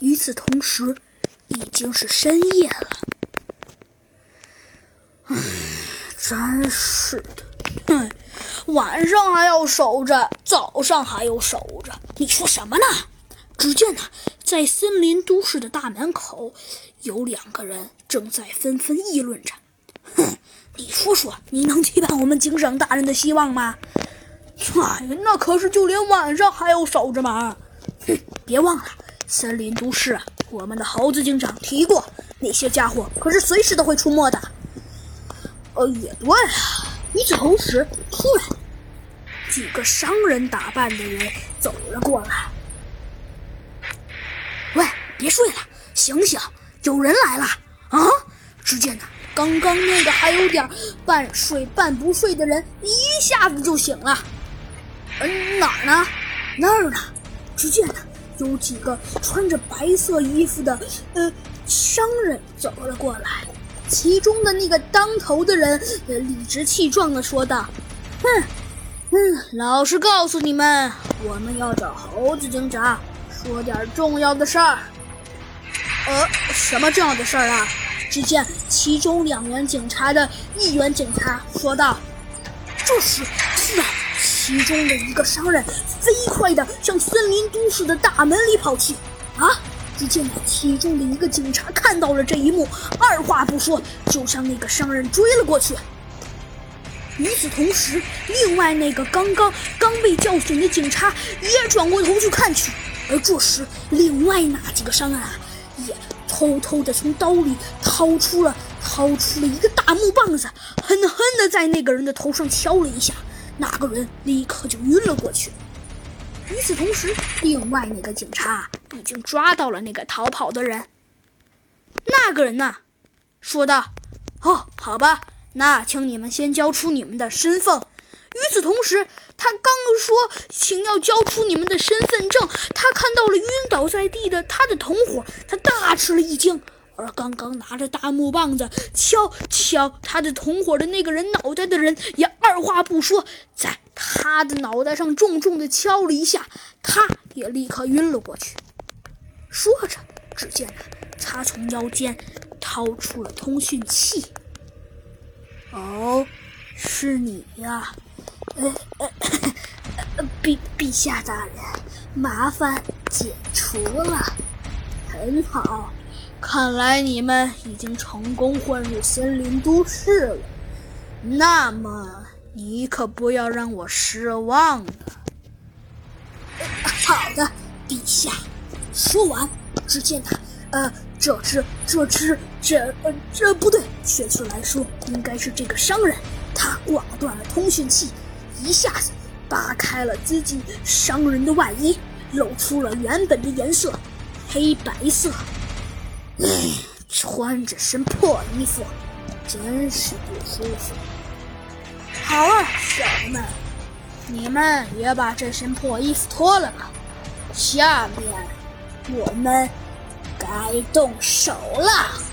与此同时，已经是深夜了。唉，真是的，哼，晚上还要守着，早上还要守着，你说什么呢？只见呢，在森林都市的大门口，有两个人正在纷纷议论着。哼，你说说，你能替代我们警长大人的希望吗？哎，那可是就连晚上还要守着嘛。哼，别忘了，森林都市，我们的猴子警长提过，那些家伙可是随时都会出没的。呃，也对啊。与此同时，突然，几个商人打扮的人走了过来。喂，别睡了，醒醒，有人来了啊！只见呢，刚刚那个还有点半睡半不睡的人，一下子就醒了。嗯，哪儿呢？那儿呢？只见呢，有几个穿着白色衣服的呃商人走了过来。其中的那个当头的人，呃，理直气壮地说道：“哼，嗯，老实告诉你们，我们要找猴子警长。”说点重要的事儿。呃，什么重要的事儿啊？只见其中两员警察的一员警察说道。这时，突然，其中的一个商人飞快地向森林都市的大门里跑去。啊！只见其中的一个警察看到了这一幕，二话不说就向那个商人追了过去。与此同时，另外那个刚刚刚被叫醒的警察也转过头去看去。而这时，另外那几个商人啊，也偷偷的从刀里掏出了掏出了一个大木棒子，狠狠的在那个人的头上敲了一下，那个人立刻就晕了过去。与此同时，另外那个警察已经抓到了那个逃跑的人。那个人呢，说道：“哦，好吧，那请你们先交出你们的身份。”与此同时，他刚说请要交出你们的身份证，他看到了晕倒在地的他的同伙，他大吃了一惊。而刚刚拿着大木棒子敲敲他的同伙的那个人脑袋的人，也二话不说，在他的脑袋上重重的敲了一下，他也立刻晕了过去。说着，只见他从腰间掏出了通讯器。哦，是你呀。呃呃，陛陛下大人，麻烦解除了。很好，看来你们已经成功混入森林都市了。那么你可不要让我失望了。好的，陛下。说完，只见他，呃，这只，这只，这，呃，这不对，确切来说，应该是这个商人，他挂断了通讯器。一下子扒开了自己商人的外衣，露出了原本的颜色——黑白色。唉，穿着身破衣服，真是不舒服。好啊，小子们，你们也把这身破衣服脱了吧。下面我们该动手了。